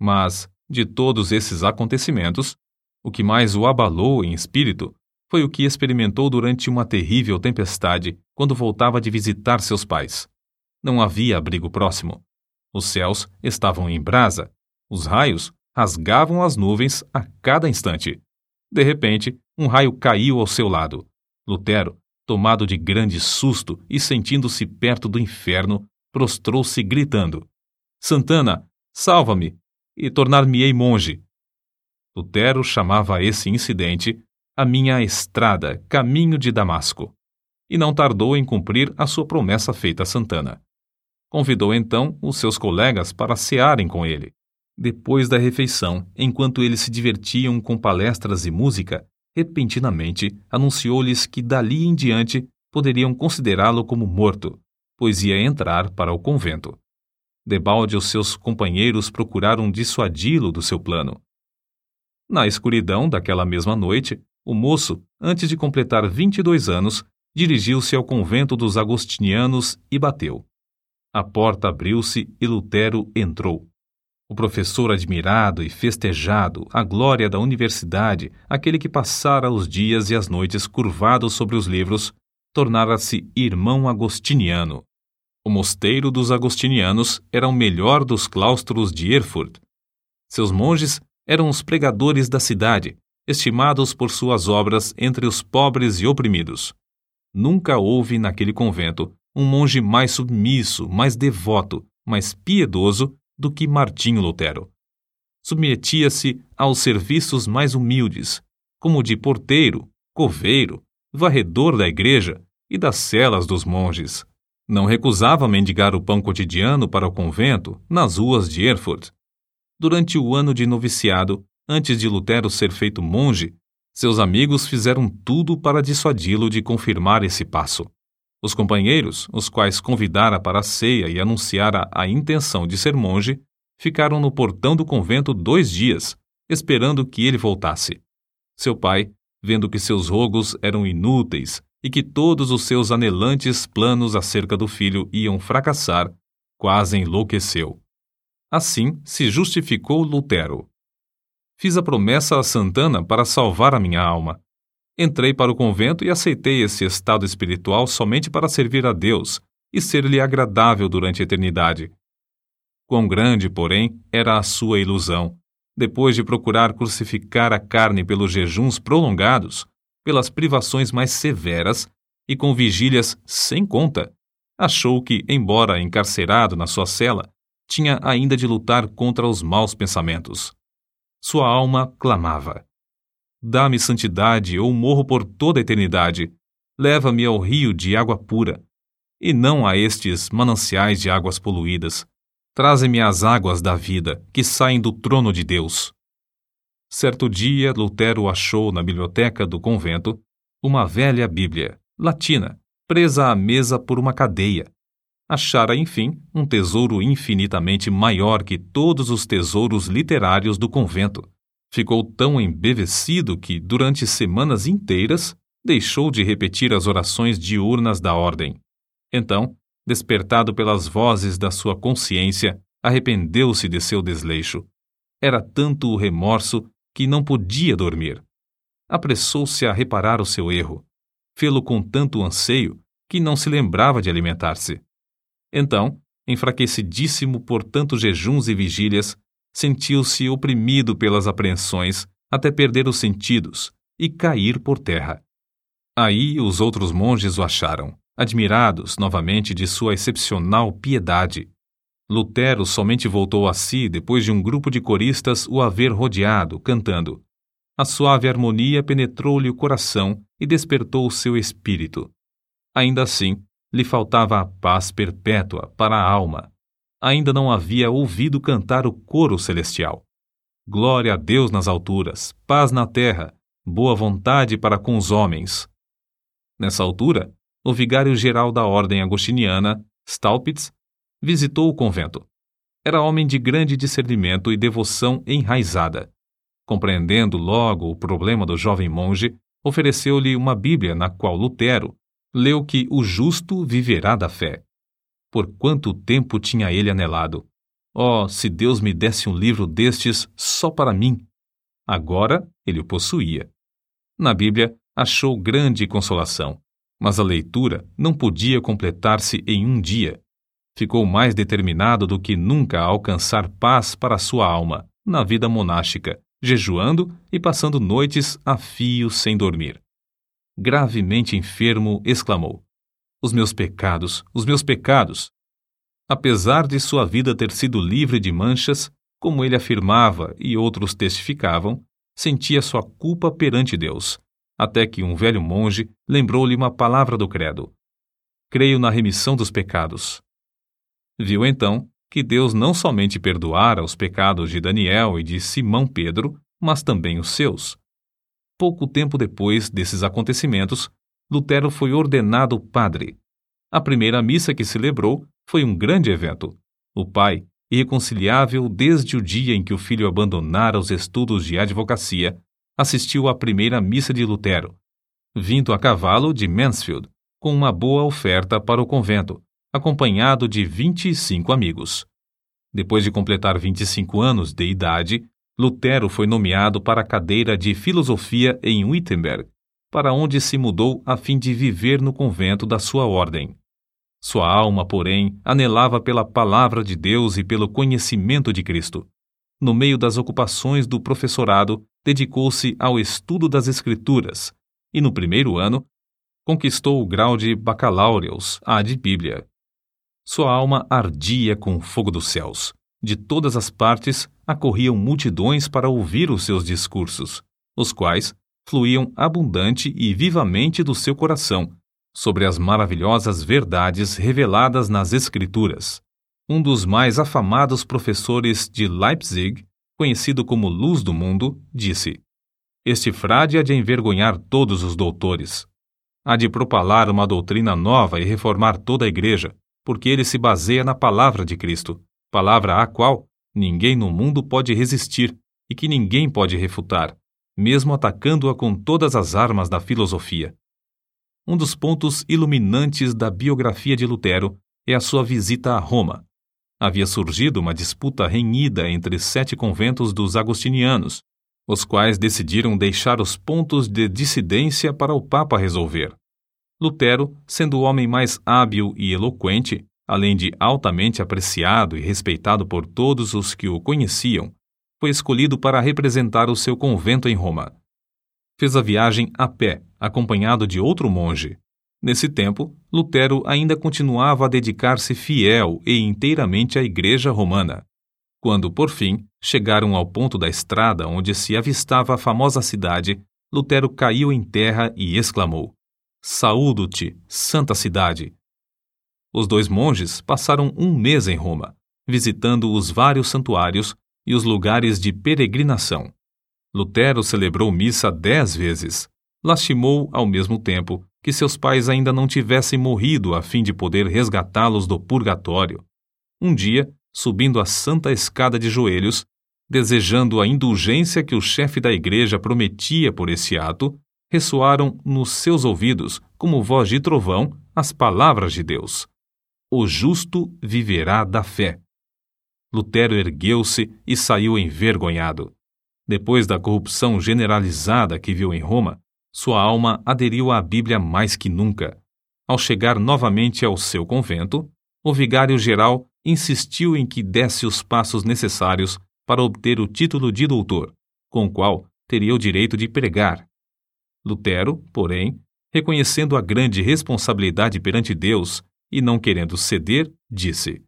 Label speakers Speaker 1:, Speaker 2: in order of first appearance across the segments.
Speaker 1: Mas, de todos esses acontecimentos, o que mais o abalou em espírito foi o que experimentou durante uma terrível tempestade quando voltava de visitar seus pais. Não havia abrigo próximo. Os céus estavam em brasa. Os raios rasgavam as nuvens a cada instante. De repente, um raio caiu ao seu lado. Lutero, tomado de grande susto e sentindo-se perto do inferno, prostrou-se gritando: Santana, salva-me e tornar-me-ei monge. Lutero chamava esse incidente a minha estrada, caminho de Damasco, e não tardou em cumprir a sua promessa feita a Santana. Convidou então os seus colegas para cearem com ele. Depois da refeição, enquanto eles se divertiam com palestras e música, repentinamente anunciou-lhes que dali em diante poderiam considerá-lo como morto, pois ia entrar para o convento. Debalde os seus companheiros procuraram dissuadi-lo do seu plano. Na escuridão daquela mesma noite, o moço, antes de completar 22 anos, dirigiu-se ao convento dos agostinianos e bateu. A porta abriu-se e Lutero entrou. O professor admirado e festejado, a glória da universidade, aquele que passara os dias e as noites curvado sobre os livros, tornara-se irmão agostiniano. O mosteiro dos agostinianos era o melhor dos claustros de Erfurt. Seus monges eram os pregadores da cidade, estimados por suas obras entre os pobres e oprimidos. Nunca houve naquele convento um monge mais submisso, mais devoto, mais piedoso do que Martinho Lutero. Submetia-se aos serviços mais humildes, como o de porteiro, coveiro, varredor da igreja e das celas dos monges. Não recusava mendigar o pão cotidiano para o convento nas ruas de Erfurt. Durante o ano de noviciado, antes de Lutero ser feito monge, seus amigos fizeram tudo para dissuadi-lo de confirmar esse passo. Os companheiros, os quais convidara para a ceia e anunciara a intenção de ser monge, ficaram no portão do convento dois dias, esperando que ele voltasse. Seu pai, vendo que seus rogos eram inúteis e que todos os seus anelantes planos acerca do filho iam fracassar, quase enlouqueceu. Assim se justificou Lutero. Fiz a promessa a Santana para salvar a minha alma. Entrei para o convento e aceitei esse estado espiritual somente para servir a Deus e ser-lhe agradável durante a eternidade. Quão grande, porém, era a sua ilusão. Depois de procurar crucificar a carne pelos jejuns prolongados, pelas privações mais severas e com vigílias sem conta, achou que, embora encarcerado na sua cela, tinha ainda de lutar contra os maus pensamentos. Sua alma clamava: Dá-me santidade ou morro por toda a eternidade. Leva-me ao rio de água pura, e não a estes mananciais de águas poluídas. Traze-me as águas da vida que saem do trono de Deus. Certo dia, Lutero achou na biblioteca do convento uma velha Bíblia, latina, presa à mesa por uma cadeia. Achara, enfim, um tesouro infinitamente maior que todos os tesouros literários do convento. Ficou tão embevecido que, durante semanas inteiras, deixou de repetir as orações diurnas da ordem. Então, despertado pelas vozes da sua consciência, arrependeu-se de seu desleixo. Era tanto o remorso que não podia dormir. Apressou-se a reparar o seu erro. Fê-lo com tanto anseio que não se lembrava de alimentar-se. Então, enfraquecidíssimo por tantos jejuns e vigílias, sentiu-se oprimido pelas apreensões até perder os sentidos e cair por terra. Aí os outros monges o acharam, admirados novamente de sua excepcional piedade Lutero somente voltou a si depois de um grupo de coristas o haver rodeado, cantando. A suave harmonia penetrou-lhe o coração e despertou o seu espírito. Ainda assim, lhe faltava a paz perpétua para a alma. Ainda não havia ouvido cantar o coro celestial. Glória a Deus nas alturas, paz na terra, boa vontade para com os homens. Nessa altura, o vigário-geral da ordem agostiniana, Staupitz, visitou o convento. Era homem de grande discernimento e devoção enraizada. Compreendendo logo o problema do jovem monge, ofereceu-lhe uma Bíblia na qual Lutero leu que o justo viverá da fé. Por quanto tempo tinha ele anelado? Oh, se Deus me desse um livro destes só para mim! Agora ele o possuía. Na Bíblia, achou grande consolação, mas a leitura não podia completar-se em um dia. Ficou mais determinado do que nunca a alcançar paz para sua alma na vida monástica, jejuando e passando noites a fio sem dormir. Gravemente enfermo, exclamou: Os meus pecados, os meus pecados! Apesar de sua vida ter sido livre de manchas, como ele afirmava e outros testificavam, sentia sua culpa perante Deus, até que um velho monge lembrou-lhe uma palavra do credo: Creio na remissão dos pecados. Viu então que Deus não somente perdoara os pecados de Daniel e de Simão Pedro, mas também os seus. Pouco tempo depois desses acontecimentos, Lutero foi ordenado padre. A primeira missa que celebrou foi um grande evento. O pai, irreconciliável desde o dia em que o filho abandonara os estudos de advocacia, assistiu à primeira missa de Lutero, vindo a cavalo de Mansfield, com uma boa oferta para o convento, acompanhado de 25 amigos. Depois de completar 25 anos de idade, Lutero foi nomeado para a cadeira de filosofia em Wittenberg, para onde se mudou a fim de viver no convento da sua ordem. Sua alma, porém, anelava pela palavra de Deus e pelo conhecimento de Cristo. No meio das ocupações do professorado, dedicou-se ao estudo das Escrituras e, no primeiro ano, conquistou o grau de bacalaureus ad Bíblia. Sua alma ardia com o fogo dos céus. De todas as partes acorriam multidões para ouvir os seus discursos, os quais fluíam abundante e vivamente do seu coração, sobre as maravilhosas verdades reveladas nas Escrituras. Um dos mais afamados professores de Leipzig, conhecido como Luz do Mundo, disse: Este frade há de envergonhar todos os doutores. Há de propalar uma doutrina nova e reformar toda a Igreja, porque ele se baseia na palavra de Cristo, palavra à qual ninguém no mundo pode resistir e que ninguém pode refutar, mesmo atacando-a com todas as armas da filosofia. Um dos pontos iluminantes da biografia de Lutero é a sua visita a Roma. Havia surgido uma disputa renhida entre sete conventos dos agostinianos, os quais decidiram deixar os pontos de dissidência para o Papa resolver. Lutero, sendo o homem mais hábil e eloquente, além de altamente apreciado e respeitado por todos os que o conheciam, foi escolhido para representar o seu convento em Roma fez a viagem a pé, acompanhado de outro monge. Nesse tempo, Lutero ainda continuava a dedicar-se fiel e inteiramente à Igreja Romana. Quando, por fim, chegaram ao ponto da estrada onde se avistava a famosa cidade, Lutero caiu em terra e exclamou: Saúdo-te, santa cidade! Os dois monges passaram um mês em Roma, visitando os vários santuários e os lugares de peregrinação. Lutero celebrou missa dez vezes. Lastimou, ao mesmo tempo, que seus pais ainda não tivessem morrido a fim de poder resgatá-los do purgatório. Um dia, subindo a santa escada de joelhos, desejando a indulgência que o chefe da igreja prometia por esse ato, ressoaram nos seus ouvidos, como voz de trovão, as palavras de Deus: O justo viverá da fé. Lutero ergueu-se e saiu envergonhado. Depois da corrupção generalizada que viu em Roma, sua alma aderiu à Bíblia mais que nunca. Ao chegar novamente ao seu convento, o vigário-geral insistiu em que desse os passos necessários para obter o título de doutor, com o qual teria o direito de pregar. Lutero, porém, reconhecendo a grande responsabilidade perante Deus e não querendo ceder, disse: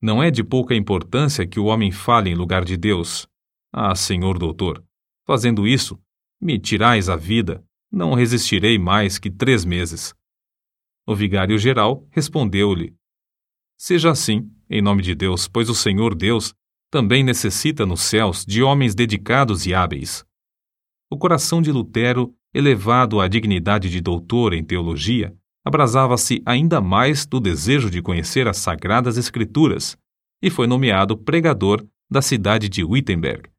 Speaker 1: Não é de pouca importância que o homem fale em lugar de Deus, ah, senhor doutor, fazendo isso, me tirais a vida, não resistirei mais que três meses. O vigário-geral respondeu-lhe: Seja assim, em nome de Deus, pois o Senhor Deus também necessita nos céus de homens dedicados e hábeis. O coração de Lutero, elevado à dignidade de doutor em teologia, abrasava-se ainda mais do desejo de conhecer as sagradas Escrituras e foi nomeado pregador da cidade de Wittenberg,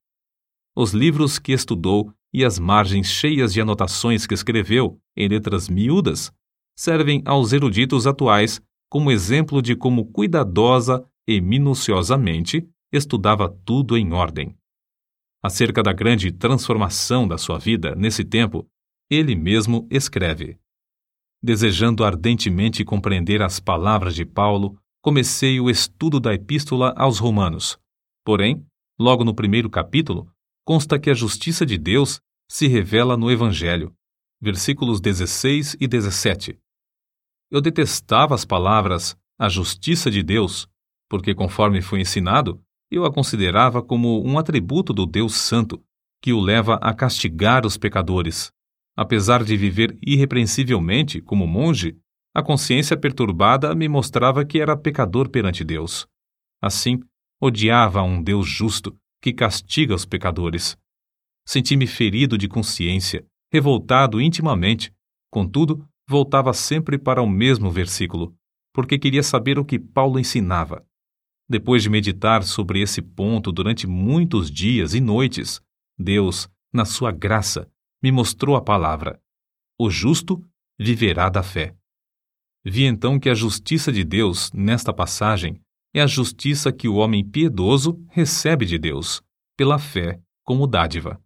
Speaker 1: os livros que estudou e as margens cheias de anotações que escreveu, em letras miúdas, servem aos eruditos atuais como exemplo de como cuidadosa e minuciosamente estudava tudo em ordem. Acerca da grande transformação da sua vida nesse tempo, ele mesmo escreve: Desejando ardentemente compreender as palavras de Paulo, comecei o estudo da Epístola aos Romanos. Porém, logo no primeiro capítulo, consta que a justiça de Deus se revela no Evangelho. Versículos 16 e 17. Eu detestava as palavras a justiça de Deus, porque, conforme foi ensinado, eu a considerava como um atributo do Deus Santo, que o leva a castigar os pecadores. Apesar de viver irrepreensivelmente como monge, a consciência perturbada me mostrava que era pecador perante Deus. Assim, odiava a um Deus justo que castiga os pecadores. Senti-me ferido de consciência, revoltado intimamente, contudo, voltava sempre para o mesmo versículo, porque queria saber o que Paulo ensinava. Depois de meditar sobre esse ponto durante muitos dias e noites, Deus, na sua graça, me mostrou a palavra: O justo viverá da fé. Vi então que a justiça de Deus, nesta passagem, é a justiça que o homem piedoso recebe de Deus, pela fé como dádiva.